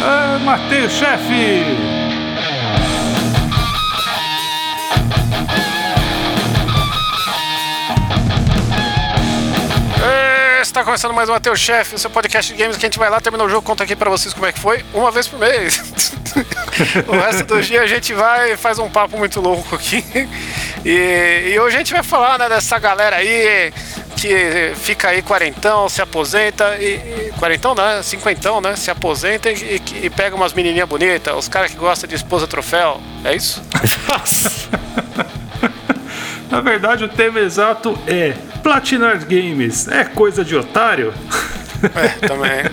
Ah, matei chefe! Está começando mais um Mateus Chefe, seu podcast de games que a gente vai lá, termina o jogo, conta aqui pra vocês como é que foi, uma vez por mês. o resto do dia a gente vai e faz um papo muito louco aqui. E, e hoje a gente vai falar né, dessa galera aí que fica aí quarentão, se aposenta e, e quarentão, né? Cinquentão, né? Se aposenta e, e, e pega umas menininhas bonitas, os caras que gostam de esposa troféu, é isso? Na verdade, o tema exato é Platinar Games é coisa de otário? É, também.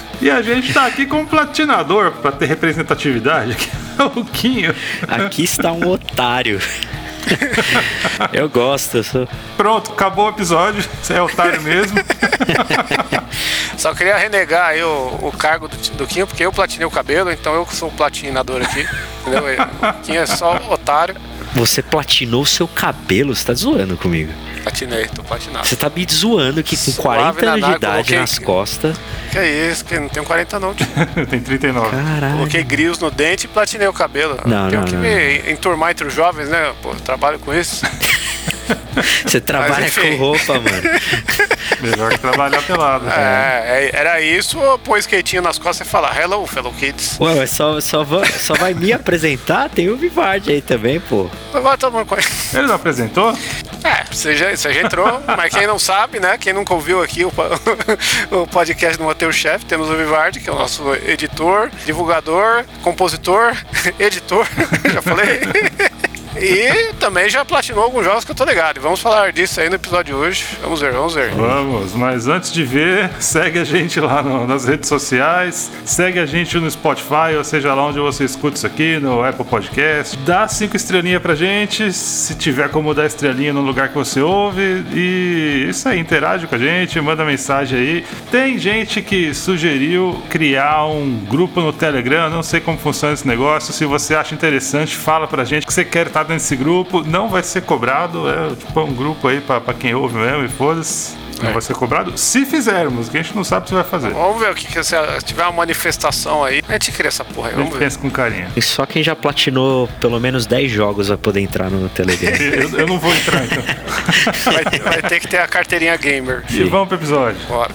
E a gente tá aqui com um platinador pra ter representatividade, que é o Quinho. Aqui está um otário. Eu gosto, eu sou. Pronto, acabou o episódio. Você é otário mesmo. Só queria renegar aí o, o cargo do, do Quinho, porque eu platinei o cabelo, então eu sou o platinador aqui. Entendeu? O Quinho é só otário. Você platinou seu cabelo, você tá zoando comigo. Platinei, tô platinado. Você tá me zoando que com Suave 40 anos na de idade coloquei- nas costas. Que é isso, que não tenho 40 não, tio. Tem 39. Caralho. Coloquei grilos no dente e platinei o cabelo. Não, Tenho não, que não. me enturmar entre os jovens, né? Pô, eu trabalho com isso. Você trabalha enfim. com roupa, mano. Melhor que trabalhar pelado. É, é, era isso ou pôr skatinho nas costas e falar Hello, fellow kids. Ué, mas só, só, va- só vai me apresentar? Tem o Vivard aí também, pô. Todo mundo conhece. Ele não apresentou? É, você já, você já entrou, mas quem não sabe, né? Quem nunca ouviu aqui o, o podcast do Mateus Chef, temos o Vivardi, que é o nosso editor, divulgador, compositor, editor, já falei. E também já platinou alguns jogos que eu tô ligado. E vamos falar disso aí no episódio de hoje. Vamos ver, vamos ver. Vamos, mas antes de ver, segue a gente lá no- nas redes sociais, segue a gente no Spotify, ou seja lá onde você escuta isso aqui, no Apple Podcast. Dá cinco estrelinhas pra gente, se tiver como dar estrelinha no lugar que você ouve. E isso aí, interage com a gente, manda mensagem aí. Tem gente que sugeriu criar um grupo no Telegram, não sei como funciona esse negócio. Se você acha interessante, fala pra gente que você quer estar nesse grupo. Não vai ser cobrado, é tipo é um grupo aí pra, pra quem ouve mesmo e foda-se. Não É. vai ser cobrado se fizermos, que a gente não sabe se vai fazer. Vamos ver o que, que se tiver uma manifestação aí. A gente cria essa porra aí, A gente vamos ver. pensa com carinho. E só quem já platinou pelo menos 10 jogos vai poder entrar no Telegram. Eu, eu não vou entrar então. Vai, vai ter que ter a carteirinha gamer. E vamos pro episódio. Bora.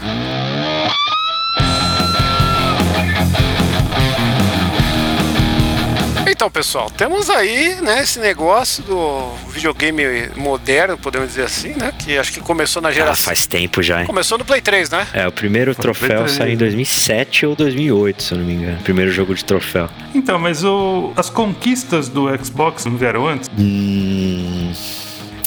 Então, pessoal, temos aí, né, esse negócio do videogame moderno, podemos dizer assim, né? Que acho que começou na Ah, geração. faz tempo já, hein? Começou no Play 3, né? É, o primeiro troféu três. saiu em 2007 ou 2008, se eu não me engano. Primeiro jogo de troféu. Então, mas o, as conquistas do Xbox não vieram antes? Hum.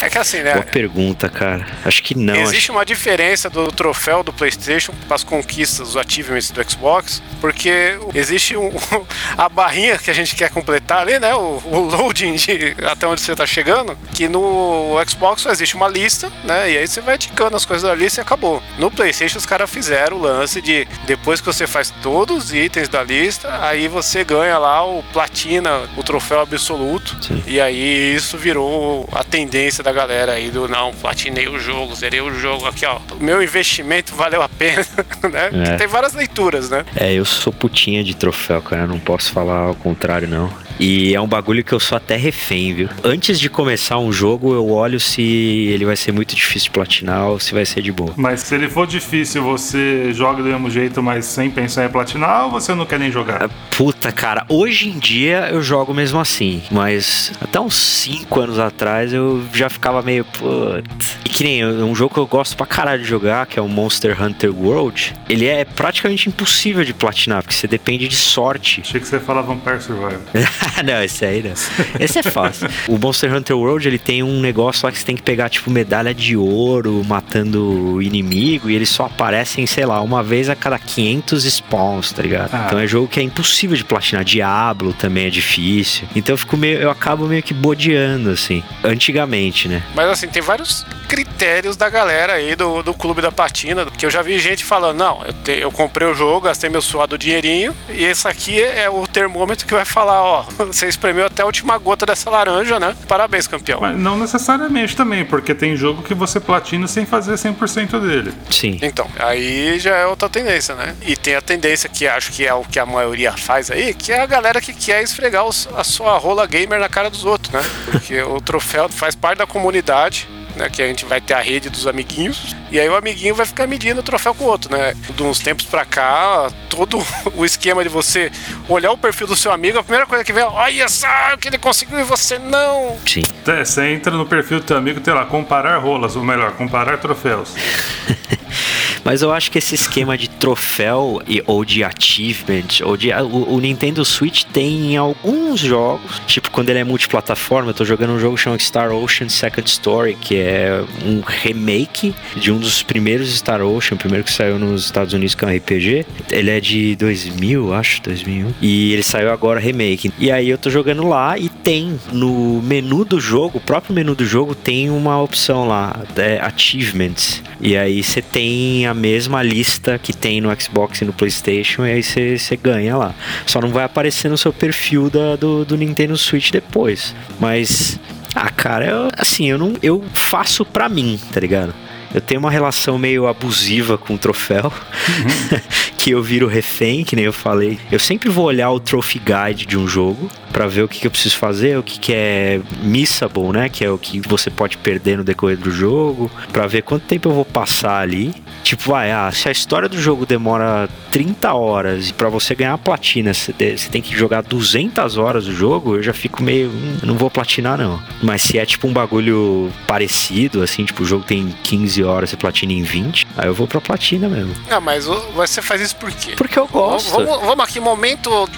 É que assim, né? Boa pergunta, cara. Acho que não. Existe uma diferença do troféu do PlayStation para as conquistas, os achievements do Xbox, porque existe um, a barrinha que a gente quer completar ali, né? O, o loading de até onde você está chegando, que no Xbox só existe uma lista, né? E aí você vai ticando as coisas da lista e acabou. No PlayStation os caras fizeram o lance de depois que você faz todos os itens da lista, aí você ganha lá o platina, o troféu absoluto. Sim. E aí isso virou a tendência da galera aí do não, platinei o jogo, zerei o jogo, aqui ó, o meu investimento valeu a pena, né? É. Tem várias leituras, né? É, eu sou putinha de troféu, cara. Não posso falar ao contrário, não. E é um bagulho que eu sou até refém, viu? Antes de começar um jogo, eu olho se ele vai ser muito difícil de platinar ou se vai ser de boa. Mas se ele for difícil, você joga do mesmo jeito, mas sem pensar em platinar, ou você não quer nem jogar? Puta, cara, hoje em dia eu jogo mesmo assim, mas até uns 5 anos atrás eu já ficava meio, putz. E que nem um jogo que eu gosto pra caralho de jogar, que é o Monster Hunter World, ele é praticamente impossível de platinar, porque você depende de sorte. Achei que você falava Vampire Survivor. não, esse aí não. Esse é fácil. o Monster Hunter World, ele tem um negócio lá que você tem que pegar, tipo, medalha de ouro matando o inimigo e eles só aparecem, sei lá, uma vez a cada 500 spawns, tá ligado? Ah. Então é jogo que é impossível de platinar. Diablo também é difícil. Então eu fico meio, eu acabo meio que bodeando, assim. Antigamente, né? Mas assim, tem vários critérios da galera aí do, do Clube da Platina, que eu já vi gente falando, não, eu, te- eu comprei o jogo, gastei meu suado dinheirinho, e esse aqui é o termômetro que vai falar, ó, você espremeu até a última gota dessa laranja, né? Parabéns, campeão. Mas não necessariamente também, porque tem jogo que você platina sem fazer 100% dele. Sim. Então, aí já é outra tendência, né? E tem a tendência que acho que é o que a maioria faz aí, que é a galera que quer esfregar os, a sua rola gamer na cara dos outros, né? Porque o troféu faz parte da comunidade né, que a gente vai ter a rede dos amiguinhos, e aí o amiguinho vai ficar medindo o troféu com o outro, né? De uns tempos pra cá, todo o esquema de você olhar o perfil do seu amigo, a primeira coisa que vem é, olha só o que ele conseguiu e você não. Sim. É, você entra no perfil do teu amigo, tem lá, comparar rolas, ou melhor, comparar troféus. Mas eu acho que esse esquema de troféu e, ou de achievement, ou de. O, o, Nintendo Switch tem em alguns jogos, tipo quando ele é multiplataforma, eu tô jogando um jogo chamado Star Ocean Second Story, que é um remake de um dos primeiros Star Ocean, o primeiro que saiu nos Estados Unidos, que é um RPG. Ele é de 2000, acho, 2001. E ele saiu agora remake. E aí eu tô jogando lá e tem no menu do jogo, o próprio menu do jogo tem uma opção lá, é Achievements. E aí você tem a mesma lista que tem no Xbox e no PlayStation, e aí você ganha lá. Só não vai aparecer no seu perfil da, do, do Nintendo Switch depois. Mas, ah, cara, eu, assim, eu não. Eu faço pra mim, tá ligado? Eu tenho uma relação meio abusiva com o troféu, uhum. que eu viro refém, que nem eu falei. Eu sempre vou olhar o trophy guide de um jogo para ver o que, que, eu preciso fazer, o que, que é missable, né? Que é o que você pode perder no decorrer do jogo, para ver quanto tempo eu vou passar ali. Tipo, vai, ah, se a história do jogo demora 30 horas e para você ganhar a platina você tem que jogar 200 horas do jogo, eu já fico meio, hum, não vou platinar não. Mas se é tipo um bagulho parecido, assim, tipo o jogo tem 15 horas e platina em 20, aí eu vou pra platina mesmo. Ah, mas você faz isso por quê? Porque eu gosto. Vamos, vamos aqui, momento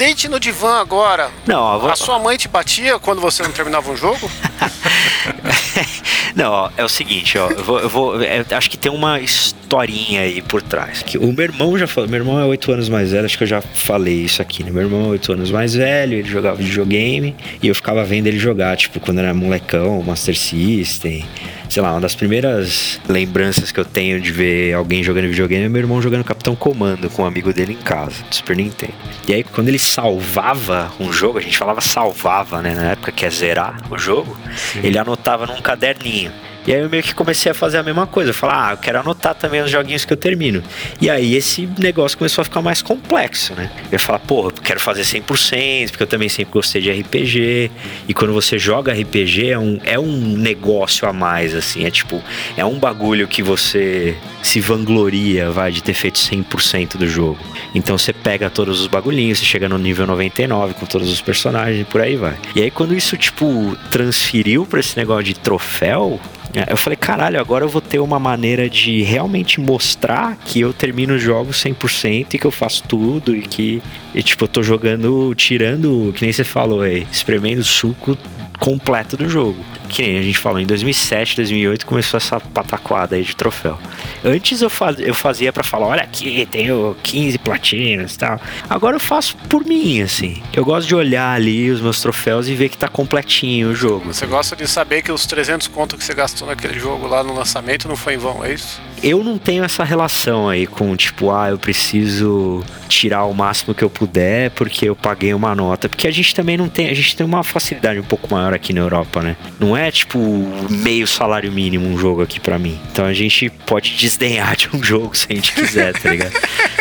deite no divã agora. Não, a, vou... a sua mãe te batia quando você não terminava um jogo? não, ó, é o seguinte, ó, eu vou, eu vou é, acho que tem uma historinha aí por trás. Que o meu irmão já falou, meu irmão é oito anos mais velho, acho que eu já falei isso aqui, né? Meu irmão é oito anos mais velho, ele jogava videogame e eu ficava vendo ele jogar, tipo, quando era molecão, Master System sei lá, uma das primeiras lembranças que eu tenho de ver alguém jogando videogame é meu irmão jogando Capitão Comando com um amigo dele em casa, do Super Nintendo. E aí, quando ele salvava um jogo, a gente falava salvava, né? Na época que é zerar o jogo, Sim. ele anotava num caderninho. E aí eu meio que comecei a fazer a mesma coisa. Falar, ah, eu quero anotar também os joguinhos que eu termino. E aí esse negócio começou a ficar mais complexo, né? Eu falar, porra, eu quero fazer 100%, porque eu também sempre gostei de RPG. E quando você joga RPG, é um, é um negócio a mais, assim. É tipo, é um bagulho que você se vangloria, vai, de ter feito 100% do jogo. Então você pega todos os bagulhinhos, você chega no nível 99 com todos os personagens e por aí vai. E aí quando isso, tipo, transferiu para esse negócio de troféu, eu falei, caralho, agora eu vou ter uma maneira de realmente mostrar que eu termino os jogos 100% e que eu faço tudo e que, e, tipo, eu tô jogando, tirando, que nem você falou aí, espremendo suco completo do jogo. Que nem a gente falou, em 2007, 2008 começou essa pataquada aí de troféu. Antes eu, faz, eu fazia para falar, olha aqui, tenho 15 platinas e tal. Agora eu faço por mim, assim. Eu gosto de olhar ali os meus troféus e ver que tá completinho o jogo. Você gosta de saber que os 300 contos que você gastou naquele jogo lá no lançamento não foi em vão, é isso? Eu não tenho essa relação aí com, tipo, ah, eu preciso tirar o máximo que eu puder porque eu paguei uma nota. Porque a gente também não tem, a gente tem uma facilidade um pouco maior aqui na Europa, né? Não é tipo meio salário mínimo um jogo aqui para mim. Então a gente pode desdenhar de um jogo se a gente quiser, tá ligado?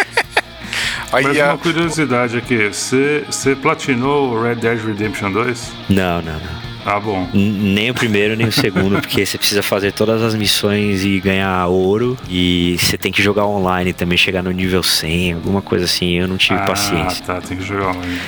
Mas uma curiosidade aqui, você, você platinou o Red Dead Redemption 2? Não, não, não. Ah, bom. Nem o primeiro, nem o segundo, porque você precisa fazer todas as missões e ganhar ouro. E você tem que jogar online também, chegar no nível 100, alguma coisa assim. Eu não tive ah, paciência. Ah, tá, tem que jogar online.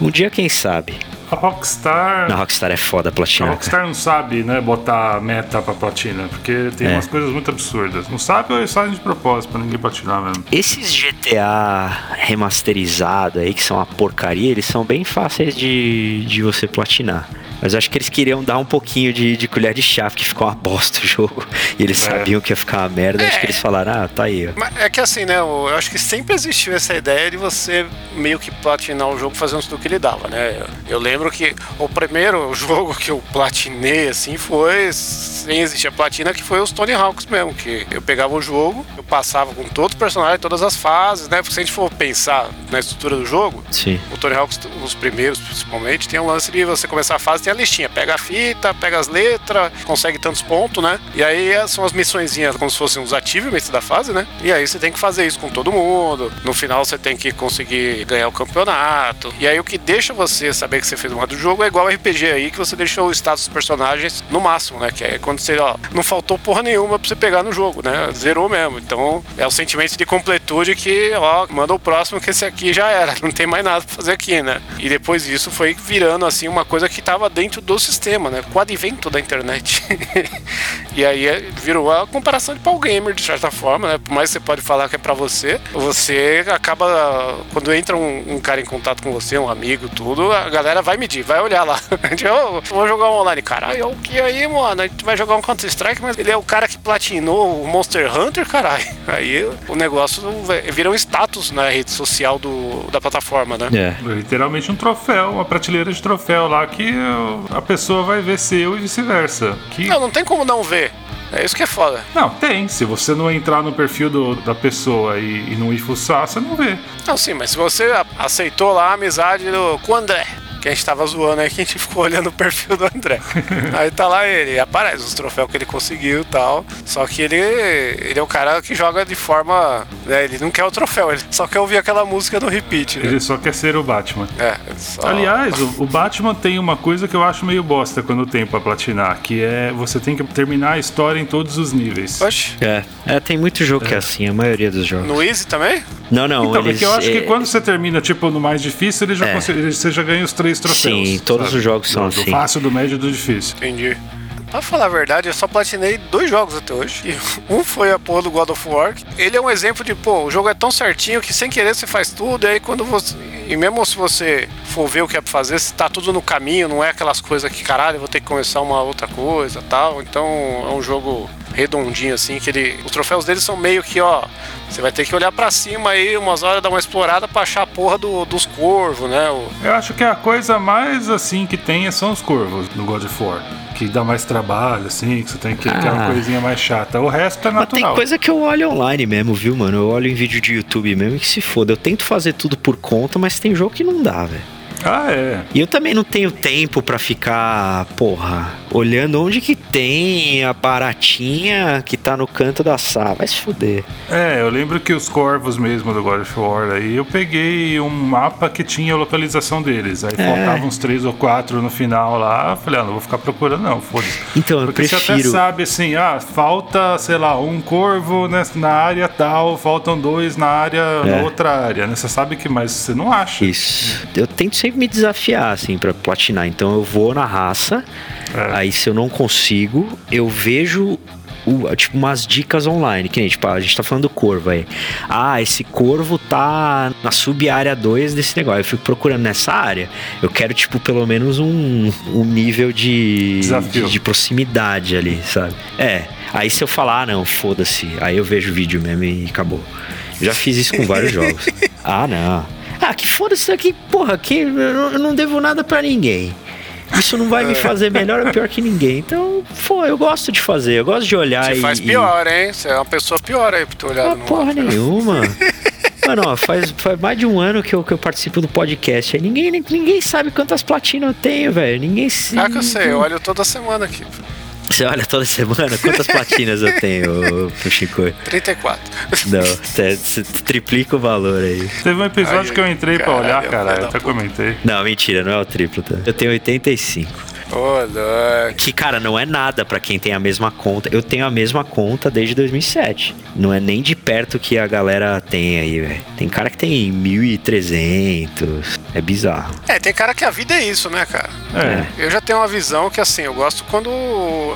Um dia, quem sabe? A Rockstar. A Rockstar é foda platina. A Rockstar não sabe, né, botar meta pra platina, porque tem é. umas coisas muito absurdas. Não sabe ou eles fazem de propósito pra ninguém platinar mesmo. Esses GTA remasterizados aí, que são uma porcaria, eles são bem fáceis de, de você platinar. Mas eu acho que eles queriam dar um pouquinho de, de colher de chá, porque ficou uma bosta o jogo. E eles É. sabiam que ia ficar uma merda. Acho É. que eles falaram, ah, tá aí. Mas é que assim, né? Eu acho que sempre existiu essa ideia de você meio que platinar o jogo fazendo tudo que ele dava, né? Eu lembro que o primeiro jogo que eu platinei, assim, foi sem existir a platina, que foi os Tony Hawks mesmo. Que eu pegava o jogo, eu passava com todos os personagens, todas as fases, né? Porque se a gente for pensar na estrutura do jogo, Sim. o Tony Hawks, os primeiros principalmente, tem um lance de você começar a fase, tem a listinha. Pega a fita, pega as letras, consegue tantos pontos, né? E aí é- são as missõezinhas como se fossem os achievements da fase, né? E aí você tem que fazer isso com todo mundo. No final você tem que conseguir ganhar o campeonato. E aí o que deixa você saber que você fez uma do jogo é igual RPG aí, que você deixou o status dos personagens no máximo, né? Que é quando você, ó, não faltou porra nenhuma pra você pegar no jogo, né? Zerou mesmo. Então é o sentimento de completude que, ó, manda o próximo que esse aqui já era. Não tem mais nada pra fazer aqui, né? E depois disso foi virando, assim, uma coisa que tava dentro do sistema, né? Com o advento da internet. e aí é- virou a comparação de pau gamer, de certa forma, né? Por mais que você pode falar que é pra você, você acaba, quando entra um, um cara em contato com você, um amigo, tudo, a galera vai medir, vai olhar lá. Gente, "Ô, vou jogar um online. Caralho, o que aí, mano? A gente vai jogar um Counter-Strike, mas ele é o cara que platinou o Monster Hunter, caralho. Aí o negócio vira um status na rede social do, da plataforma, né? É. Literalmente um troféu, uma prateleira de troféu lá que a pessoa vai ver seu e vice-versa. Que Não, não tem como não ver. É isso que é foda. Não, tem. Se você não entrar no perfil do- da pessoa e, e não ir fuçar, você não vê. Não, sim, mas se você aceitou lá a amizade do, com o André, que a gente tava zoando aí, que a gente ficou olhando o perfil do André. aí tá lá ele, aparece os troféus que ele conseguiu e tal. Só que ele, ele é o cara que joga de forma. né, ele não quer o troféu, ele só quer ouvir aquela música no repeat. Né? Ele só quer ser o Batman. É, só- Aliás, o, o Batman tem uma coisa que eu acho meio bosta quando tem pra platinar, que é você tem que terminar a história em todos os níveis. Oxe, É. É, tem muito jogo que é assim, a maioria dos jogos. no Easy também? Não, não, Então, eles. porque eu acho que é, quando você termina, tipo, no mais difícil, ele já É. consegue- você já ganha os três troféus. Sim, todos os jogos são do, do assim. fácil, do médio e do difícil. Entendi. Pra falar a verdade, eu só platinei dois jogos até hoje. E um foi a porra do God of War. Ele é um exemplo de, pô, o jogo é tão certinho que sem querer você faz tudo, e aí quando você. E mesmo se você for ver o que é pra fazer, se tá tudo no caminho, não é aquelas coisas que, caralho, eu vou ter que começar uma outra coisa tal. Então é um jogo redondinho assim, que ele. Os troféus dele são meio que, ó. Você vai ter que olhar pra cima aí, umas horas, dar uma explorada pra achar a porra do- dos corvos, né? O, Eu acho que a coisa mais assim que tem são os corvos no God of War. Que dá mais trabalho, assim, que você tem que ter uma Ah. coisinha mais chata. O resto é Mas tem natural. coisa que eu olho online mesmo, viu, mano? Eu olho em vídeo de YouTube mesmo e que se foda. Eu tento fazer tudo por conta, mas tem jogo que não dá, velho. Ah, é. E eu também não tenho tempo pra ficar, porra, olhando onde que tem a baratinha que tá no canto da sala. Vai se fuder. É, eu lembro que os corvos mesmo do God of War aí, eu peguei um mapa que tinha a localização deles. Aí É. faltavam uns três ou quatro no final lá. Falei, ah, não vou ficar procurando, não, foda-se. Então, eu Porque você até prefiro. sabe assim, ah, falta, sei lá, um corvo nessa- na área tal, faltam dois na área, na É. outra área, né? Você sabe que, mas você não acha. Isso. Eu tento sempre me desafiar, assim, pra platinar. Então eu vou na raça. É. Aí se eu não consigo, eu vejo. o- tipo, umas dicas online, que nem, tipo, a gente tá falando do corvo aí. Ah, esse corvo tá na sub-área 2 desse negócio. Eu fico procurando nessa área. Eu quero, tipo, pelo menos um, um nível de, de, de proximidade ali, sabe? É. Aí se eu falar, ah, não, foda-se. Aí eu vejo o vídeo mesmo e acabou. Eu já fiz isso com vários jogos. Ah, não. Ah, que foda-se isso aqui, porra, que eu não- devo nada pra ninguém. Isso não vai me fazer melhor ou pior que ninguém. Então, pô, eu gosto de fazer, eu gosto de olhar Você e. faz e- pior, hein? Você é uma pessoa pior aí por ter olhado Ah, no porra mapa. nenhuma. Mano, ó, faz, faz mais de um ano que eu, que eu participo do podcast. Aí ninguém, ninguém sabe quantas platinas eu tenho, velho. Ninguém se. Ah, que eu sei, eu olho toda semana aqui. Você olha toda semana quantas platinas eu tenho, Chico? 34. Não, triplica o valor aí. Teve um episódio Ai, que eu entrei pra olhar, caralho, cara, eu até comentei. Não, mentira, não é o triplo, tá? Eu tenho 85. Ô, louco. Que, cara, não é nada pra quem tem a mesma conta. Eu tenho a mesma conta desde 2007. Não é nem de perto que a galera tem aí, velho. Tem cara que tem 1.300. É bizarro. É, tem cara que a vida é isso, né, cara? É. Eu já tenho uma visão que, assim, eu gosto quando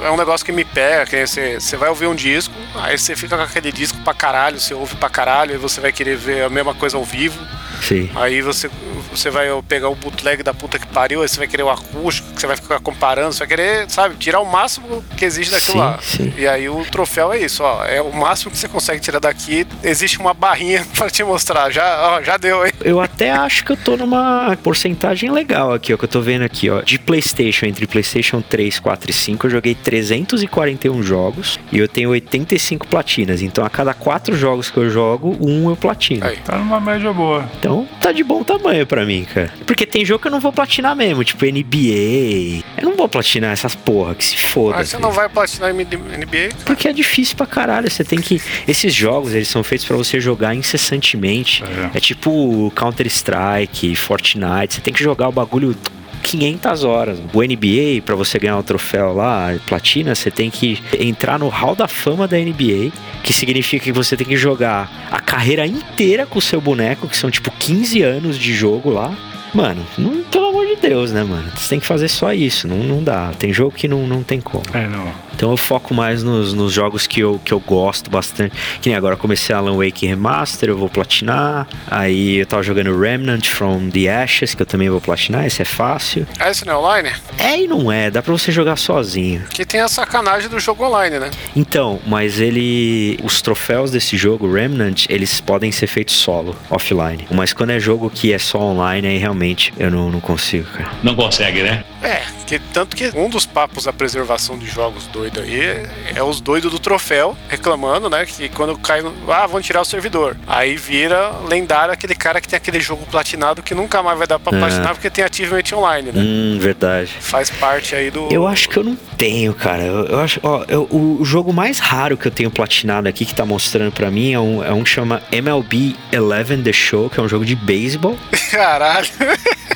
é um negócio que me pega, que você vai ouvir um disco, aí você fica com aquele disco pra caralho, você ouve pra caralho, e você vai querer ver a mesma coisa ao vivo. Sim. Aí você, você vai pegar o bootleg da puta que pariu, aí você vai querer o acústico, que você vai ficar comparando, você vai querer, sabe, tirar o máximo que existe daquilo Sim, lá. sim. E aí o troféu é isso, ó. É o máximo que você consegue tirar daqui. Existe uma barrinha pra te mostrar. Já, ó, já deu, hein? Eu até acho que eu tô numa porcentagem legal aqui, ó, que eu tô vendo aqui, ó. De PlayStation, entre PlayStation 3, 4 e 5, eu joguei 341 jogos e eu tenho 85 platinas. Então, a cada 4 jogos que eu jogo, um eu platino. Aí. Tá numa média boa. Então, tá de bom tamanho pra mim, cara. Porque tem jogo que eu não vou platinar mesmo, tipo NBA. Eu não vou platinar essas porra, que se foda. Mas você não vai platinar NBA? Porque é difícil pra caralho. Você tem que. Esses jogos, eles são feitos pra você jogar incessantemente. É. É, tipo Counter-Strike, Fortnite. Você tem que jogar o bagulho 500 horas. O NBA, pra você ganhar o troféu lá, platina, você tem que entrar no Hall da Fama da NBA, que significa que você tem que jogar a carreira inteira com o seu boneco, que são tipo 15 anos de jogo lá. Mano, não, pelo amor de Deus, né, mano? Você tem que fazer só isso, não, não dá. Tem jogo que não, não tem como. É, não. Então eu foco mais nos, nos jogos que eu, que eu gosto bastante. Que nem agora eu comecei Alan Wake Remaster, eu vou platinar. Aí eu tava jogando Remnant from the Ashes, que eu também vou platinar, esse é fácil. Ah, esse não é online? É e não é, dá pra você jogar sozinho. Que tem a sacanagem do jogo online, né? Então, mas ele. Os troféus desse jogo, Remnant, eles podem ser feitos solo, offline. Mas quando é jogo que é só online, aí realmente eu não, não consigo, cara. Não consegue, né? É, que, tanto que um dos papos da preservação de jogos doido aí é, os doidos do troféu reclamando, né? Que quando cai no. Ah, vão tirar o servidor. Aí vira lendário aquele cara que tem aquele jogo platinado que nunca mais vai dar pra É. platinar porque tem achievement online, né? Hum, verdade. Faz parte aí do. Eu acho que eu não tenho, cara. Eu, eu acho, ó, eu- o, o jogo mais raro que eu tenho platinado aqui que tá mostrando pra mim é um, é um que chama MLB 11 The Show, que é um jogo de beisebol. Caralho.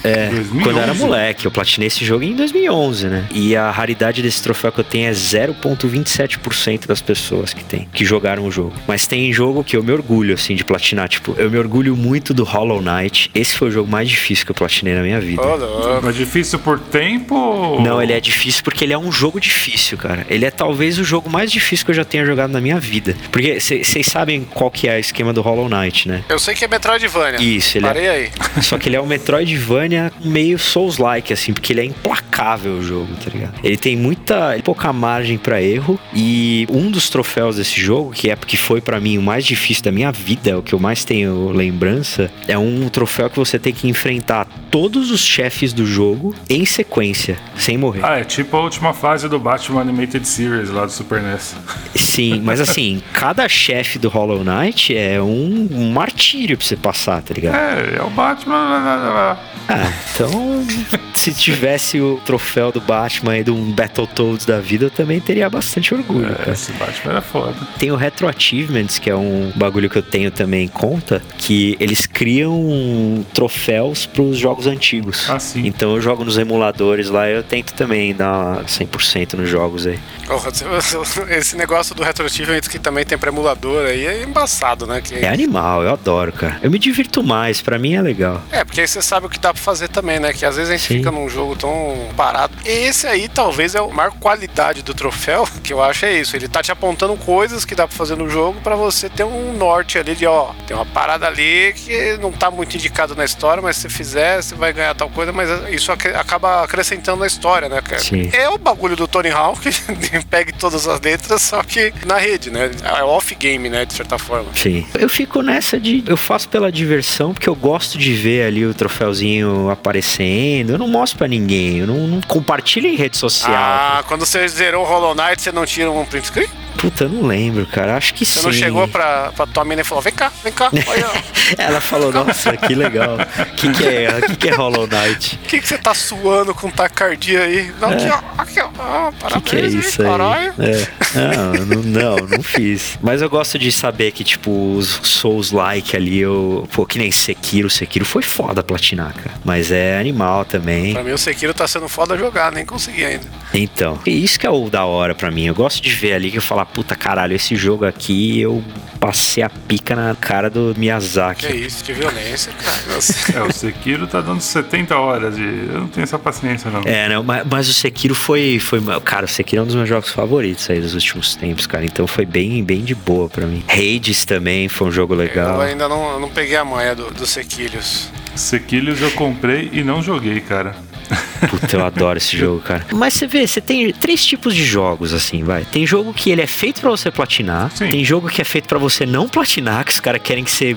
É, 2011. quando eu era moleque, eu platinei esse jogo em 2011, né? E a raridade desse troféu que eu tenho é 0.27% das pessoas que tem, que jogaram o jogo. Mas tem jogo que eu me orgulho, assim, de platinar. Tipo, eu me orgulho muito do Hollow Knight. Esse foi o jogo mais difícil que eu platinei na minha vida. Louco. Mas difícil por tempo? Não, ele é difícil porque ele é um jogo difícil, cara. Ele é talvez o jogo mais difícil que eu já tenha jogado na minha vida. Porque vocês sabem qual que é o esquema do Hollow Knight, né? Eu sei que é Metroidvania. Isso, ele é- Parei aí. Só que ele é um Metroidvania meio Souls-like, assim, porque ele é implacável o jogo, tá ligado? Ele tem muita, pouca margem pra erro e um dos troféus desse jogo, que é porque foi pra mim o mais difícil da minha vida, o que eu mais tenho lembrança, é um troféu que você tem que enfrentar todos os chefes do jogo em sequência, sem morrer. Ah, é tipo a última fase do Batman Animated Series lá do Super NES. Sim, mas assim, cada chefe do Hollow Knight é um, um martírio pra você passar, tá ligado? É, é o Batman. Ah, então, se tivesse o troféu do Batman e de um Battletoads da vida, eu também teria bastante orgulho, É, cara. esse Batman era foda. Tem o Retro Achievements, que é um bagulho que eu tenho também em conta, que eles criam troféus pros jogos antigos. Ah, sim. Então eu jogo nos emuladores lá, eu tento também dar 100% nos jogos aí. Porra, esse negócio do Retroachievement que também tem pra emulador aí é embaçado, né? Que... É animal, eu adoro, cara. Eu me divirto mais, pra mim é legal. É, porque aí você sabe o que dá pra fazer também, né? Que às vezes a gente Sim. fica num jogo tão parado. Esse aí talvez é a maior qualidade do troféu, que eu acho é isso. Ele tá te apontando coisas que dá pra fazer no jogo pra você ter um norte ali de, ó, tem uma parada ali que não tá muito indicado na história, mas se fizer, você vai ganhar tal coisa, mas isso ac- acaba acrescentando na história, né, cara? Sim. É o bagulho do Tony Hawk, pegue todas as letras, só que na rede, né? É off-game, né, de certa forma. Sim. Eu fico nessa de. Eu faço pela diversão, porque eu gosto de ver ali o troféuzinho aparecendo. Eu não mostro pra ninguém. Eu não, não compartilho em rede social. Ah, quando você zerou o Hollow Knight, você não tira um print screen? Puta, eu não lembro, cara. Acho que Você sim. não chegou pra, pra tua mina e falou: vem cá, vem cá, olha. Ela falou, nossa, que legal. O que, que é? Que, que é Hollow Knight? O que, que você tá suando com taquicardia aí? Não, aqui, ó, aqui, ó. Ah, O que, parabéns, que é hein, isso aí? caralho. É. Não, não, não, não fiz. Mas eu gosto de saber que, tipo, os Souls-like ali, eu. Pô, que nem Sekiro. Sekiro foi foda platinar, cara. Mas é animal também. Pra mim, o Sekiro tá sendo foda jogar, nem consegui ainda. Então, isso que é o da hora pra mim. Eu gosto de ver ali que eu falar, puta caralho, esse jogo aqui eu passei a pica na cara do Miyazaki. Que isso, que violência, cara. É, o Sekiro tá dando 70 horas de. Eu não tenho essa paciência, não. É, né? Mas, mas o Sekiro foi, foi. Cara, o Sekiro é um dos meus jogos favoritos aí dos últimos tempos, cara. Então foi bem, bem de boa pra mim. Hades também foi um jogo legal. Eu ainda não, não peguei a manha do, dos sequilhos. Sequilhos eu comprei e não joguei, cara. Puta, eu adoro esse jogo, cara. Mas você vê, você tem três tipos de jogos, assim, vai. Tem jogo que ele é feito pra você platinar. Sim. Tem jogo que é feito pra você não platinar, que os caras querem que você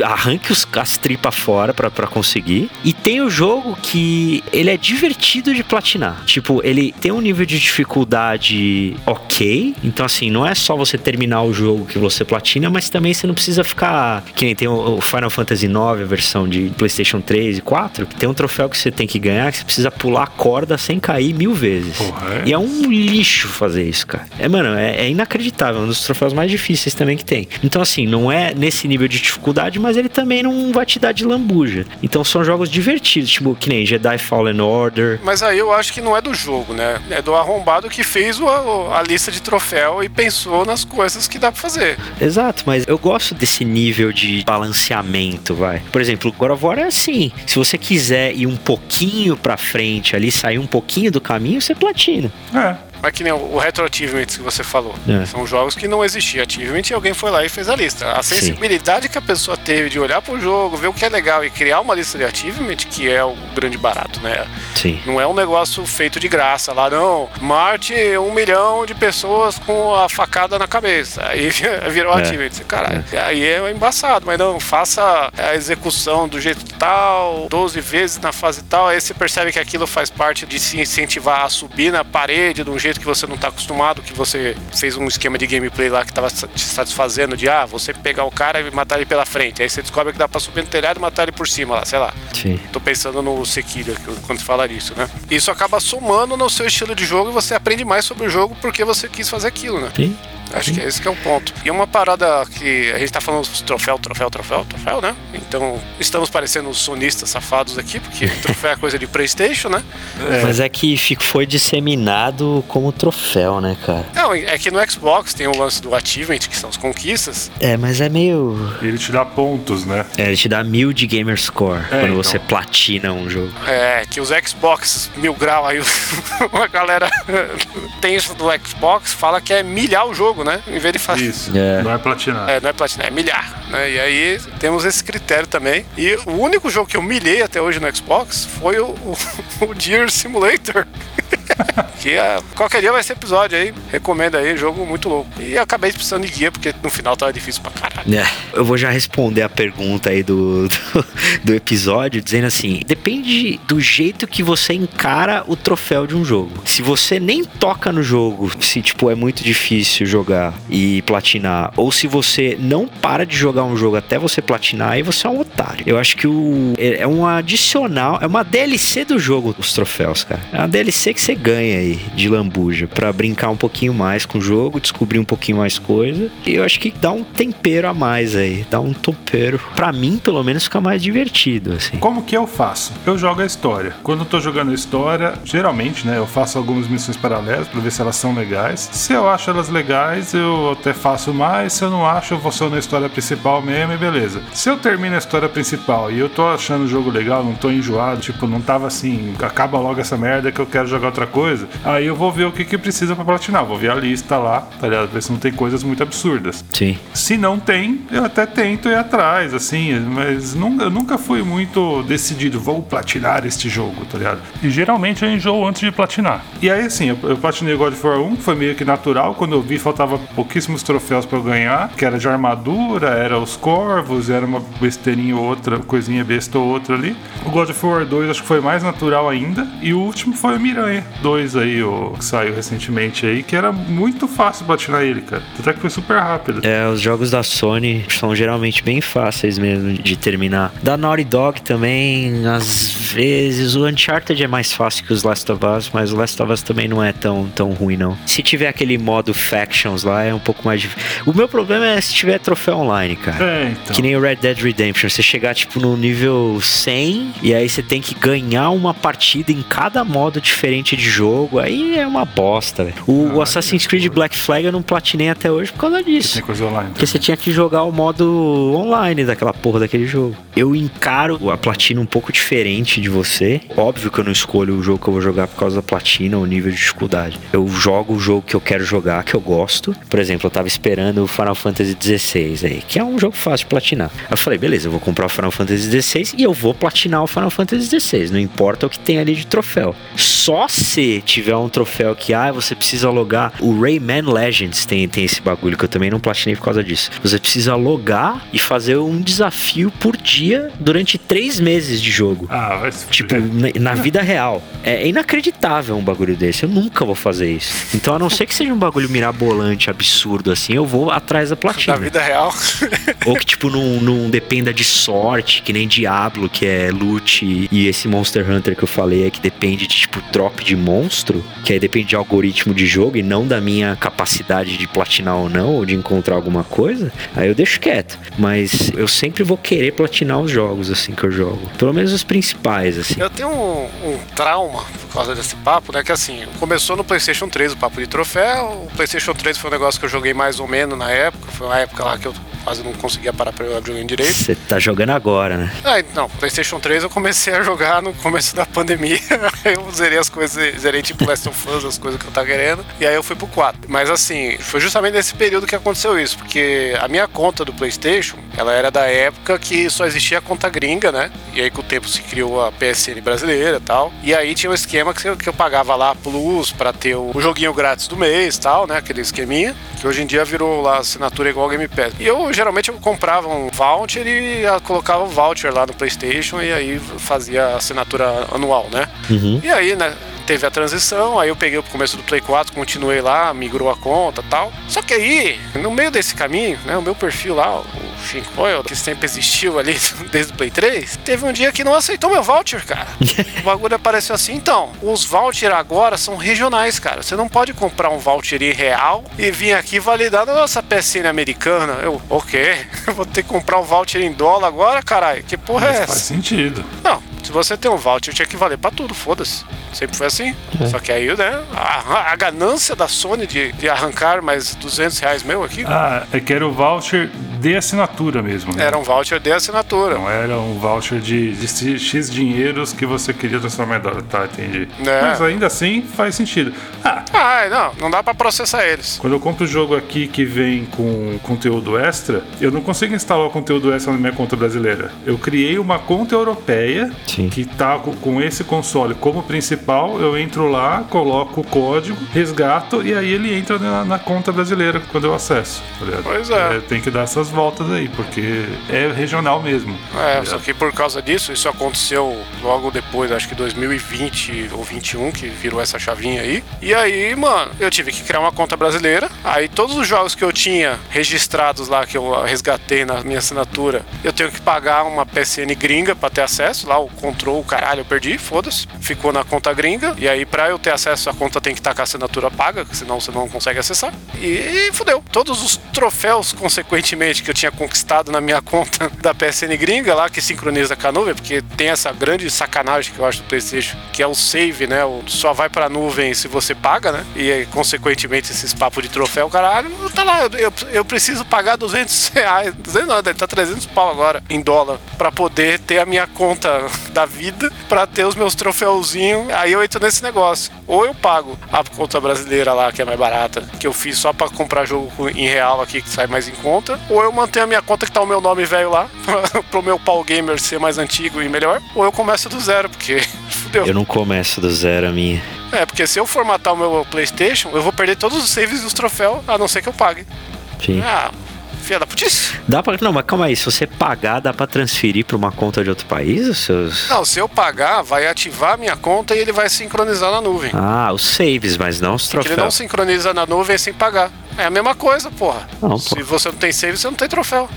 É. arranque os, as tripas fora pra, pra conseguir. E tem o jogo que ele é divertido de platinar. Tipo, ele tem um nível de dificuldade ok. Então, assim, não é só você terminar o jogo que você platina, mas também você não precisa ficar. Que nem tem o Final Fantasy IX, a versão de PlayStation 3 e 4, que tem um troféu que você tem que ganhar, que você precisa pular a corda sem cair mil vezes. Porra, é? E é um lixo fazer isso, cara. É, mano, é, é inacreditável. É um dos troféus mais difíceis também que tem. Então, assim, não é nesse nível de dificuldade, mas ele também não vai te dar de lambuja. Então, são jogos divertidos, tipo, que nem Jedi Fallen Order. Mas aí eu acho que não é do jogo, né? É do arrombado que fez o- a, a lista de troféu e pensou nas coisas que dá pra fazer. Exato, mas eu gosto desse nível de balanceamento, vai. Por exemplo, God of War é assim. Se você quiser ir um pouquinho pra frente ali, sair um pouquinho do caminho, você platina. É. Mas que nem o, Retro que você falou. É. São jogos que não existia achievement e alguém foi lá e fez a lista. A sensibilidade que a pessoa teve de olhar pro jogo, ver o que é legal e criar uma lista de achievement, que é o grande barato, né? Sim. Não é um negócio feito de graça lá, não. Marte um milhão de pessoas com a facada na cabeça. Aí virou É. achievement. Caralho. Aí é embaçado, mas não, faça a execução do jeito tal, 12 vezes na fase tal. Aí você percebe que aquilo faz parte de se incentivar a subir na parede de um jeito que você não tá acostumado, que você fez um esquema de gameplay lá que tava te satisfazendo de ah, você pegar o cara e matar ele pela frente. Aí você descobre que dá pra subir no telhado e matar ele por cima lá, sei lá. Sim. Tô pensando no Sekiro quando fala disso, né? Isso acaba somando no seu estilo de jogo e você aprende mais sobre o jogo porque você quis fazer aquilo, né? Sim. Acho que esse que é o ponto. E uma parada que a gente tá falando dos troféu, troféu, troféu, troféu, né? Então, estamos parecendo os sonistas safados aqui, porque troféu é coisa de Playstation, né? Mas é que foi disseminado como troféu, né, cara? Não, é que no Xbox tem o lance do achievement, que são as conquistas. É, mas é meio. Ele te dá pontos, né? É, ele te dá mil de gamer score É, quando então. você platina um jogo. É, que os Xbox mil grau aí, uma galera tensa do Xbox fala que é milhar o jogo, né? Em vez de fazer. Isso. É. Não é platinar. É, não é platinar, é milhar. Né? E aí temos esse critério também. E o único jogo que eu milhei até hoje no Xbox foi o, o, o Deer Simulator. que ah, qualquer dia vai ser episódio aí. Recomendo aí, jogo muito louco. E acabei precisando de guia, porque no final tava difícil pra caralho. É, eu vou já responder a pergunta aí do, do, do episódio, dizendo assim: depende do jeito que você encara o troféu de um jogo. Se você nem toca no jogo, se tipo é muito difícil jogar e platinar, ou se você não para de jogar um jogo até você platinar, aí você é um otário. Eu acho que o é um adicional, é uma DLC do jogo os troféus, cara. É uma DLC que você ganha aí de lambuja pra brincar um pouquinho mais com o jogo, descobrir um pouquinho mais coisa. E eu acho que dá um tempero a mais aí, dá um tempero. Pra mim, pelo menos, fica mais divertido, assim. Como que eu faço? Eu jogo a história. Quando eu tô jogando a história, geralmente, né, eu faço algumas missões paralelas pra ver se elas são legais. Se eu acho elas legais, eu até faço mais. Se eu não acho, eu vou só na história principal mesmo e beleza. Se eu termino a história principal e eu tô achando o jogo legal, não tô enjoado, tipo, não tava assim, acaba logo essa merda que eu quero jogar outra coisa, aí eu vou ver o que que precisa pra platinar. Vou ver a lista lá, tá ligado? Ver se não tem coisas muito absurdas. Sim. Se não tem, eu até tento ir atrás, assim, mas nunca, eu nunca fui muito decidido, vou platinar este jogo, tá ligado? E geralmente eu enjoo antes de platinar. E aí, assim, eu, eu platinei God of War 1, foi meio que natural, quando eu vi faltava pouquíssimos troféus pra eu ganhar, que era de armadura, era os corvos, era uma besteirinha ou outra, coisinha besta ou outra ali. O God of War 2 acho que foi mais natural ainda, e o último foi o Miranha 2 aí, o que saiu recentemente aí, que era muito fácil platinar ele, cara. Até que foi super rápido. É, os jogos da Sony são geralmente bem fáceis mesmo de terminar. Da Naughty Dog também, às vezes, o Uncharted é mais fácil que os Last of Us, mas o Last of Us também não é tão, tão ruim, não. Se tiver aquele modo Lá, é um pouco mais difícil. O meu problema é se tiver troféu online, cara. É, então. Que nem o Red Dead Redemption, você chegar tipo no nível 100 e aí você tem que ganhar uma partida em cada modo diferente de jogo, aí é uma bosta, velho. O Ah, Assassin's. Creed Black Flag eu não platinei até hoje por causa disso. Tem coisa online. Porque você tinha que jogar o modo online daquela porra daquele jogo. Eu encaro a platina um pouco diferente de você. Óbvio que eu não escolho o jogo que eu vou jogar por causa da platina ou nível de dificuldade. Eu jogo o jogo que eu quero jogar, que eu gosto. Por exemplo, eu tava esperando o Final Fantasy XVI aí, que é um jogo fácil de platinar. Eu falei, beleza, eu vou comprar o Final Fantasy XVI e eu vou platinar o Final Fantasy XVI. Não importa o que tem ali de troféu. Só se tiver um troféu que, ah, você precisa logar. O Rayman Legends tem, tem esse bagulho que eu também não platinei por causa disso. Você precisa logar e fazer um desafio por dia durante três meses de jogo. Ah, vai se Tipo, na, na vida real. É inacreditável um bagulho desse. Eu nunca vou fazer isso. Então, a não ser que seja um bagulho mirabolante, absurdo, assim, eu vou atrás da Da platina. vida real. Ou que, tipo, não, não dependa de sorte, que nem Diablo, que é loot, e esse Monster Hunter que eu falei é que depende de, tipo, drop de monstro, que aí depende de algoritmo de jogo e não da minha capacidade de platinar ou não, ou de encontrar alguma coisa, aí eu deixo quieto. Mas eu sempre vou querer platinar os jogos, assim, que eu jogo. Pelo menos os principais, assim. Eu tenho um, um trauma por causa desse papo, né? Que assim, começou no PlayStation 3 o papo de troféu. O PlayStation 3 foi um negócio que eu joguei mais ou menos na época. Foi uma época lá que eu quase não conseguia parar pra jogar videogame direito. Você tá jogando agora, né? Ah, não, PlayStation 3 eu comecei a jogar no começo da pandemia. eu zerei as coisas, zerei tipo Last of Us, as coisas que eu tava querendo. E aí eu fui pro 4. Mas assim, foi justamente nesse período que aconteceu isso. Porque a minha conta do PlayStation, ela era da época que só existia a conta gringa, né? E aí com o tempo se criou a PSN brasileira e tal. E aí tinha um esquema que eu, que eu pagava lá Plus pra ter o, o joguinho grátis do mês e tal, né? Aquele Que hoje em dia virou lá assinatura igual Game Pass. E eu geralmente eu comprava um voucher e colocava o voucher lá no PlayStation e aí fazia a assinatura anual, né? Uhum. E aí, né? Teve a transição, aí eu peguei o começo do Play 4, continuei lá, migrou a conta tal. Só que aí, no meio desse caminho, né? O meu perfil lá, o Shinkoil, que sempre existiu ali desde o Play 3, teve um dia que não aceitou meu voucher, cara. o bagulho apareceu assim. Então, os vouchers agora são regionais, cara. Você não pode comprar um voucher em real e vir aqui validar na nossa PSN americana. Eu, o quê? Eu vou ter que comprar um voucher em dólar agora, caralho? Que porra é Mas essa? faz sentido. Não, se você tem um voucher, tinha que valer pra tudo, foda-se. Sempre foi assim. Só que aí, né, a, a ganância da Sony de, de arrancar mais 200 reais meu aqui, Ah, é que era o voucher de assinatura mesmo, né? era um voucher de assinatura. Não era um voucher de, de X dinheiros que você queria transformar em dólar. Tá, entendi. É. Mas ainda assim faz sentido. Ah, Ah, não, não dá pra processar eles. quando eu compro o jogo aqui que vem com conteúdo extra, eu não consigo instalar o conteúdo extra na minha conta brasileira. Eu criei uma conta europeia Sim. que tá com, com esse console como principal. Eu entro lá, coloco o código, resgato e aí ele entra na, na conta brasileira quando eu acesso. tá ligado? Pois é. Tem que dar essas voltas aí, porque é regional mesmo. tá É, ligado? só que por causa disso, isso aconteceu logo depois, acho que 2020 ou 21, que virou essa chavinha aí. E aí, mano, eu tive que criar uma conta brasileira. Aí todos os jogos que eu tinha registrados lá, que eu resgatei na minha assinatura, eu tenho que pagar uma PSN gringa pra ter acesso. Lá o control, caralho, eu perdi, foda-se. Ficou na conta gringa. E aí, pra eu ter acesso, a conta tem que estar com a assinatura paga, senão você não consegue acessar. E, e fudeu. Todos os troféus, consequentemente, que eu tinha conquistado na minha conta da PSN gringa lá, que sincroniza com a nuvem, porque tem essa grande sacanagem que eu acho do PlayStation, que é o save, né? O só vai pra nuvem se você paga, né? E aí, consequentemente, esses papos de troféu, caralho, tá lá, eu, eu, preciso pagar 200 reais, 200 não, deve tá 300 pau agora em dólar, pra poder ter a minha conta da vida, pra ter os meus troféuzinhos. Aí eu entro nesse negócio. Ou eu pago a conta brasileira lá, que é mais barata, que eu fiz só pra comprar jogo em real aqui, que sai mais em conta, ou eu mantenho a minha conta que tá o meu nome velho lá, pro meu pau gamer ser mais antigo e melhor, ou eu começo do zero, porque fudeu. Eu não começo do zero a minha. É, porque se eu formatar o meu PlayStation, eu vou perder todos os saves e os troféus, a não ser que eu pague. Sim. Ah, filha da putice. Dá pra. Não, mas calma aí. Se você pagar, dá pra transferir pra uma conta de outro país os seus. Não, se eu pagar, vai ativar a minha conta e ele vai sincronizar na nuvem. Ah, os saves, mas não os Porque ele não troféus. sincroniza na nuvem sem pagar. É a mesma coisa, porra. Não, pô. Se você não tem save, você não tem troféu.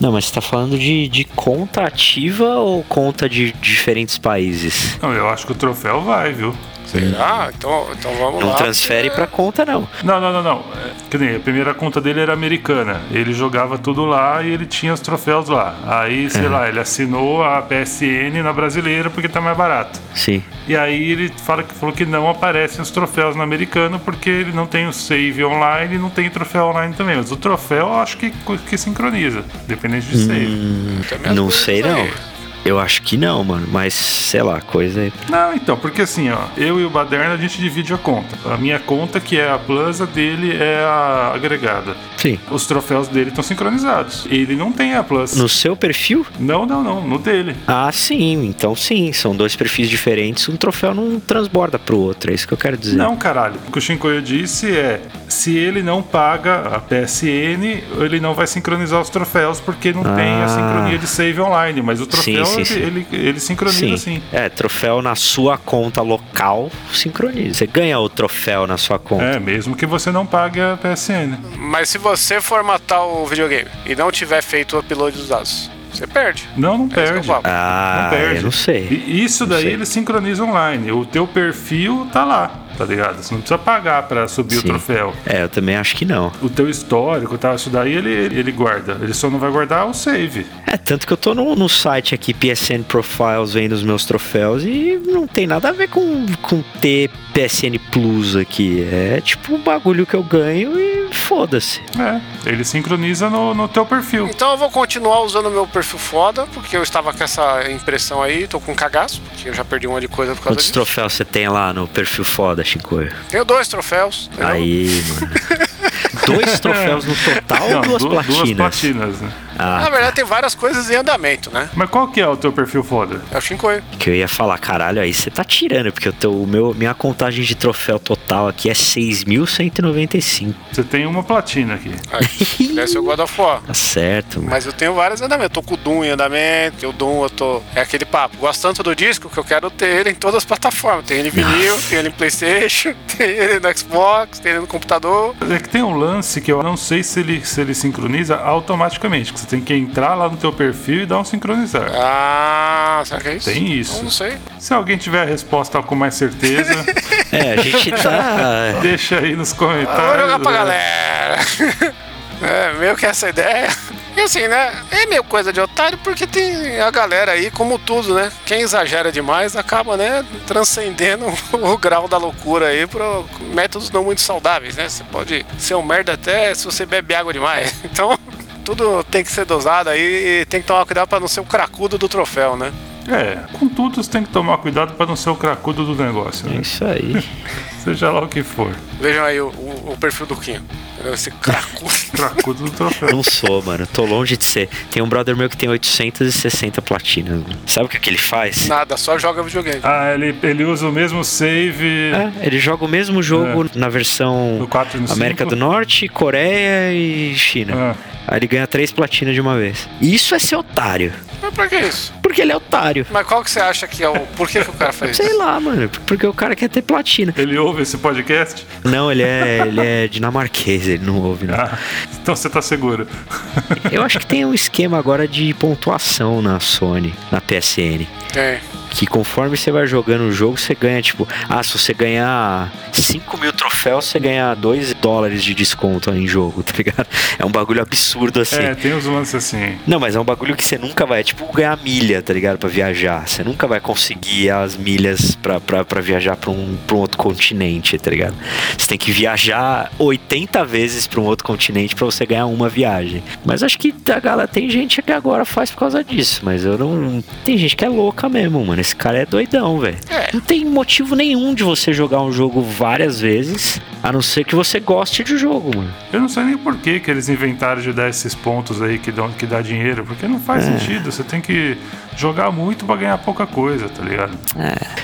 Não, mas você tá falando de, de conta ativa ou conta de diferentes países? Não, eu acho que o troféu vai, viu? Será? Então, então vamos Não lá. transfere porque- pra conta, não. Não, não, não, não. É, Que nem a primeira conta dele era americana. Ele jogava tudo lá e ele tinha os troféus lá. Aí, sei lá, ele assinou a PSN na brasileira porque tá mais barato. Sim. E aí ele fala que falou que não aparecem os troféus no americano porque ele não tem o save online e não tem troféu online também. Mas o troféu eu acho que, que sincroniza, dependente de save. Tem minhas Não dúvidas sei, não. Eu acho que não, mano. Mas, sei lá, coisa aí. Não, então, porque assim, ó, eu e o Baderna a gente divide a conta. A minha conta, que é a Plus, a dele é a agregada. Sim. Os troféus dele estão sincronizados. Ele não tem a Plus. No seu perfil? Não, não, não, no dele. Ah, sim. Então, sim. São dois perfis diferentes. Um troféu não transborda pro outro. É isso que eu quero dizer. Não, caralho. O que o Shinkoio disse é: se ele não paga a PSN, ele não vai sincronizar os troféus porque não tem a Ah. sincronia de save online. Mas o troféu sim, ele, sim. Ele, ele sincroniza sim. É, troféu na sua conta local sincroniza. Você ganha o troféu na sua conta. É, mesmo que você não pague a PSN. Mas se você formatar o videogame e não tiver feito o upload dos dados, você perde. Não, não É isso que eu perde. falo. Ah, Não perde. eu não sei. E isso Não daí sei. ele sincroniza online. O teu perfil tá lá, tá ligado? Você não precisa pagar pra subir o Sim. troféu. É, eu também acho que não. O teu histórico, tá? Isso daí ele, ele guarda. Ele só não vai guardar o save. É, tanto que eu tô no, no site aqui, PSN Profiles, vendo os meus troféus e não tem nada a ver com, com ter PSN Plus aqui. É tipo um bagulho que eu ganho e foda-se. É, ele sincroniza no, no teu perfil. Então eu vou continuar usando o meu perfil foda, porque eu estava com essa impressão aí, tô com cagaço, porque eu já perdi uma de coisa por causa Quantos disso. troféus você tem lá no perfil foda, Chicoio? Tenho dois troféus. entendeu? Aí, mano. Dois troféus no total ou Não, duas du- platinas? Duas platinas, né? Ah, Na verdade, tem várias coisas em andamento, né? Mas qual que é o teu perfil foda? É o Shinkoio. que eu ia falar, caralho, aí você tá tirando, porque o teu, meu, minha contagem de troféu total aqui é 6.195. Você tem uma platina aqui. Aí, Esse é o God of War. Tá certo, mano. Mas eu tenho vários em andamento. Tô com o Doom em andamento. O Doom eu tô. É aquele papo. Gosto tanto do disco que eu quero ter ele em todas as plataformas. Tem ele em vinil, tem ele em PlayStation, tem ele no Xbox, tem ele no computador. É que tem um lance que eu não sei se ele, se ele sincroniza automaticamente. Que você tem que entrar lá no teu perfil e dar um sincronizar. Ah, será que é isso? Tem isso. Eu não sei. Se alguém tiver a resposta com mais certeza, É, a gente tá. deixa aí nos comentários. vou jogar pra galera. É, meio que essa ideia. E assim, né? É meio coisa de otário porque tem a galera aí, como tudo, né? Quem exagera demais acaba, né? Transcendendo o grau da loucura aí para métodos não muito saudáveis, né? Você pode ser um merda até se você bebe água demais. Então, tudo tem que ser dosado aí e tem que tomar cuidado para não ser o cracudo do troféu, né? É, contudo, você tem que tomar cuidado para não ser o cracudo do negócio, É né? isso aí. Seja lá o que for. Vejam aí o, o- perfil do Quinho. Entendeu? Esse cracudo. Cracudo do troféu. Não sou, mano. Tô longe de ser. Tem um brother meu que tem 860 platinas. mano. Sabe o que, que ele faz? Nada, só joga videogame. Ah, ele, ele usa o mesmo save É, ele joga o mesmo jogo na no versão 4 e no 5. América do Norte, Coreia e China. Ah, Aí ele ganha três platinas de uma vez. Isso é ser otário. Mas pra que isso? Porque ele é otário. Mas qual que você acha que é o. Por que, que o cara faz Sei isso? lá, mano. Porque o cara quer ter platina. ele ouve esse podcast? Não, ele é, ele é dinamarquês, ele não ouve, não. Ah, então você tá seguro. Eu acho que tem um esquema agora de pontuação na Sony, na PSN. Tem. Que conforme você vai jogando o jogo, você ganha, tipo, ah, se você ganhar 5 mil troféus, você ganha 2 dólares de desconto em jogo, tá ligado? É um bagulho absurdo assim. É, tem uns lances assim. Não, mas é um bagulho que você nunca vai, é tipo, ganhar milha, tá ligado? Pra viajar. Você nunca vai conseguir as milhas pra, pra, pra viajar pra um, pra um outro continente, tá ligado? Você tem que viajar 80 vezes pra um outro continente pra você ganhar uma viagem. Mas acho que a galera tem gente que agora faz por causa disso, mas eu não. Tem gente que é louca mesmo, mano. Esse cara é doidão, velho. É. Não tem motivo nenhum de você jogar um jogo várias vezes, a não ser que você goste de jogo, mano. Eu não sei nem por que, que eles inventaram de dar esses pontos aí que, dão, que dá dinheiro, porque não faz É. sentido. Você tem que jogar muito pra ganhar pouca coisa, tá ligado?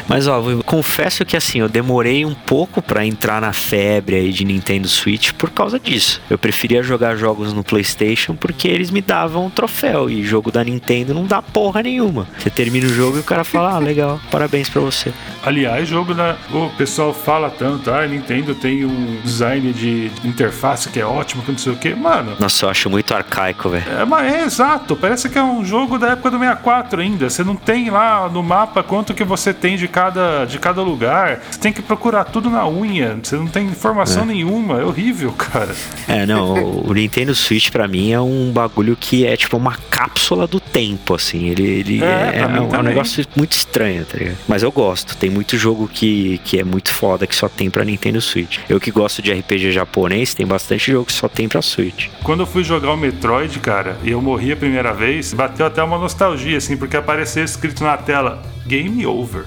Mas ó, confesso que assim, eu demorei um pouco pra entrar na febre aí de Nintendo Switch por causa disso. Eu preferia jogar jogos no PlayStation porque eles me davam um troféu e jogo da Nintendo não dá porra nenhuma. Você termina o jogo e o cara fala: "Ah, legal, parabéns pra você". Aliás, jogo da. O pessoal fala tanto, ah, Nintendo tem um design de interface que é ótimo, que não sei o que. Mano, Nossa, eu acho muito arcaico, velho. é, mas é exato, parece que é um jogo da época do 64 ainda. Você não tem lá no mapa quanto que você tem de cada, de cada lugar. Você tem que procurar tudo na unha. Você não tem informação É. nenhuma. É horrível, cara. É, não, o Nintendo Switch pra mim é um bagulho que é tipo uma cápsula do tempo, assim. Ele, ele É, é, mim é um também. negócio muito estranho, tá ligado? Mas eu gosto. Tem muito jogo que, que é muito foda que só tem pra Nintendo Switch. Eu que gosto de RPG japonês, tem bastante jogo que só tem pra Switch. Quando eu fui jogar o Metroid, cara, e eu morri a primeira vez, bateu até uma nostalgia, assim, porque apareceu escrito na tela Game Over.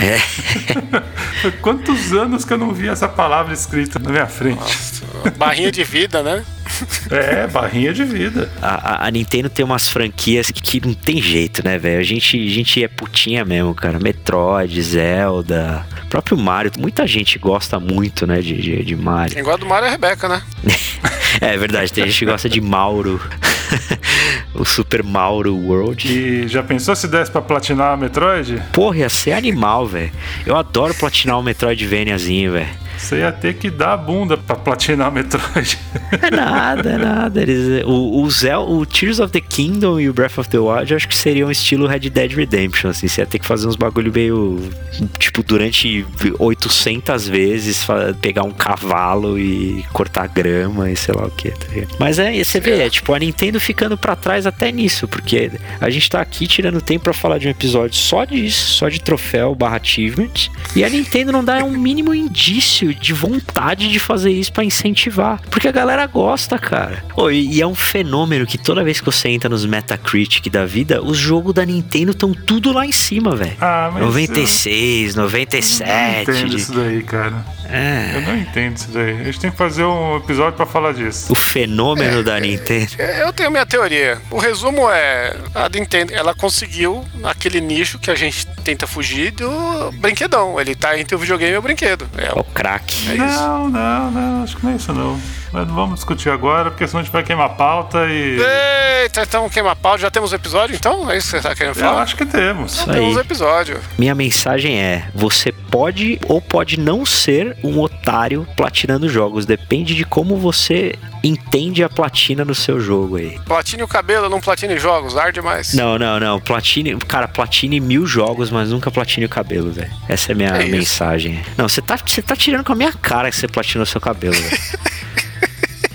É. Quantos anos que eu não vi essa palavra escrita na minha frente? Barrinha de vida, né? É, barrinha de vida. A, a- a Nintendo tem umas franquias que, que não tem jeito, né, velho? A gente, a gente é putinha mesmo, cara. Metroid, Zelda, próprio Mario. Muita gente gosta muito, né, de, de, de Mario. Quem gosta do Mario é a Rebeca, né? É verdade, tem gente que gosta de Mauro. o Super Mauro World. E já pensou se desse pra platinar a Metroid? Porra, ia ser animal, velho. Eu adoro platinar o Metroidvaniazinho, velho. Você ia ter que dar a bunda pra platinar Metroid. É nada, é nada. Eles, o, o, Zel, o Tears of the Kingdom e o Breath of the Wild eu acho que seriam estilo Red Dead Redemption, assim. Você ia ter que fazer uns bagulho meio. Tipo, durante 800 vezes, pegar um cavalo e cortar grama e sei lá o que, tá? Mas é, você vê, é tipo a Nintendo ficando pra trás até nisso, porque a gente tá aqui tirando tempo pra falar de um episódio só disso, só de troféu barra achievement, e a Nintendo não dá um mínimo indício de vontade de fazer isso pra incentivar, porque a galera gosta, cara. Ô, e, e é um fenômeno que toda vez que você entra nos Metacritic da vida, os jogos da Nintendo estão tudo lá em cima, velho. Ah, mas 96, eu não 97. entendo de- isso daí, cara. Eu É. não entendo isso daí. A gente tem que fazer um episódio pra falar disso. O fenômeno da Nintendo. Eu tenho minha teoria. O resumo é: a Nintendo ela conseguiu aquele nicho que a gente tenta fugir do brinquedão. Ele tá entre o videogame e o brinquedo. É, Ó, o craque. é isso. Não, não, não, acho que não é isso não. Mas não vamos discutir agora, porque senão a gente vai queimar a pauta e. Eita, então queima pau. Já temos o episódio então? É isso que você tá querendo Eu falar? acho que temos. Isso Temos o episódio. Minha mensagem é: você pode ou pode não ser um otário platinando jogos. Depende de como você entende a platina no seu jogo aí. Platine o cabelo, não platine jogos. Arde mais. Não, não, não. Platine, cara, platine mil jogos, mas nunca platine o cabelo, velho. Essa é a minha É isso. mensagem. Não, você tá, você tá tirando com a minha cara que você platinou seu cabelo, velho.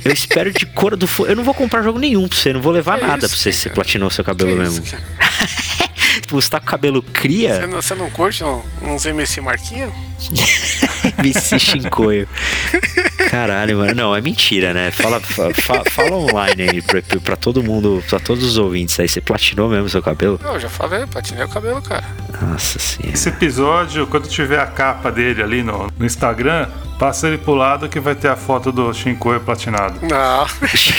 Eu espero de cor do fogo. Eu não vou comprar jogo nenhum pra você, não vou levar Que nada isso, pra você se platinou seu cabelo isso, mesmo. cara? Tipo, você tá com o cabelo cria, Você não, você não curte um- uns MC Marquinho? MC Shinkoio. Caralho, mano. Não, é mentira, né? Fala, fa- fa- fala online aí pra, pra todo mundo, pra todos os ouvintes aí. Você platinou mesmo seu cabelo? Não, eu já falei, platinei o cabelo, cara. Nossa senhora. Esse episódio, quando tiver a capa dele ali no, no Instagram, passa ele pro lado que vai ter a foto do Shinkoi platinado. Não.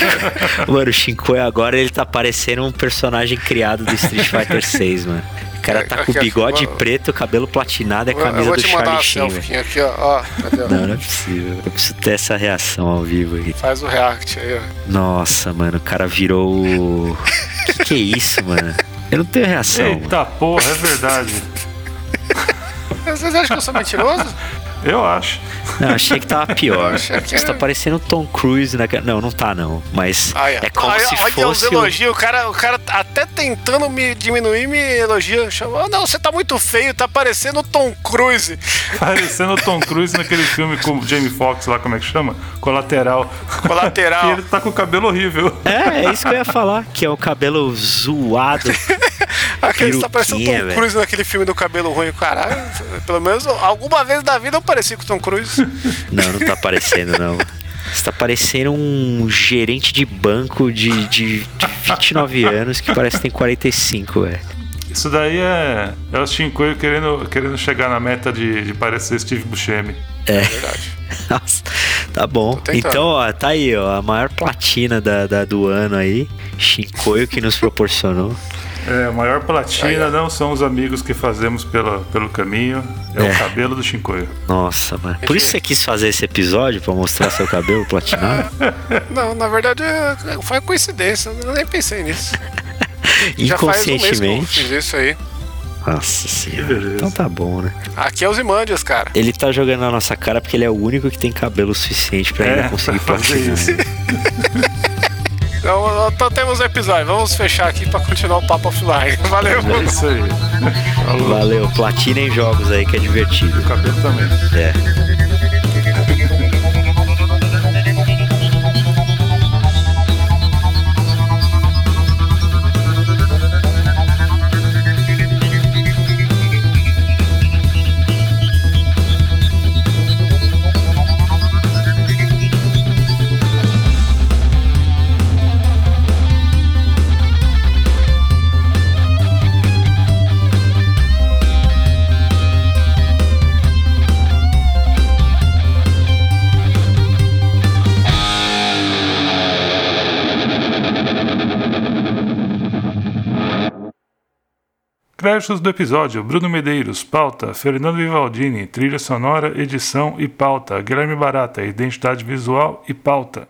Mano, o Shinkoi agora ele tá parecendo um personagem criado do Street Fighter 6, mano. O cara tá com o bigode preto, cabelo platinado e camisa vou do te mandar uma Charlie Sheen, velho. aqui, ó. ó? Não, não é possível. Eu preciso ter essa reação ao vivo aqui. Faz o react aí, ó. Nossa, mano, o cara virou. o- Que que é isso, mano? Eu não tenho reação. mano. Eita porra, é verdade. Vocês acham que eu sou mentiroso? Eu acho. Não, achei que tava pior. que Você tá parecendo o Tom Cruise naquela. Não, não tá não. Mas Aí, ó. é como se olha os fosse. o- elogios, o cara, o cara até tentando me diminuir, me elogia. Chama, "Ah, não, você tá muito feio, tá parecendo o Tom Cruise. Parecendo o Tom Cruise naquele filme com o Jamie Foxx lá, como é que chama? Colateral. Colateral. E ele tá com o cabelo horrível. É, é isso que eu ia falar. Que é o cabelo zoado. Aquele tá parecendo o Tom. Cruise naquele filme do cabelo ruim, caralho. Pelo menos alguma vez da vida eu pareci com o Tom Cruise. Não, não tá parecendo, não. Você tá parecendo um gerente de banco de, de, de 29 anos que parece que tem 45, velho. Isso daí é, é o Shinkoi querendo, querendo chegar na meta de, de parecer Steve Buscemi. É. Verdade. Nossa, tá bom. Então, ó, tá aí, ó, a maior platina da, da- do ano aí. Shinkoio que nos proporcionou. É, a maior platina não são os amigos que fazemos pela, pelo caminho, é, É. o cabelo do Shinkoi. Nossa, mano. Por isso você quis fazer esse episódio pra mostrar seu cabelo platinado? Não, na verdade é- foi coincidência, eu nem pensei nisso. Já faz um mês que eu Inconscientemente. fiz isso aí. Nossa senhora. Então tá bom, né? Aqui é os Imandias, cara. Ele tá jogando na nossa cara porque ele é o único que tem cabelo suficiente pra ainda É, conseguir pra fazer platinar. Então, Então, temos o episódio. Vamos fechar aqui pra continuar o papo offline. Valeu. É isso aí. Falou. Valeu, platina em jogos aí que é divertido. O cabelo também. É. Créditos do episódio: Bruno Medeiros, pauta, Fernando Vivaldini, trilha sonora, edição e pauta, Guilherme Barata, identidade visual e pauta.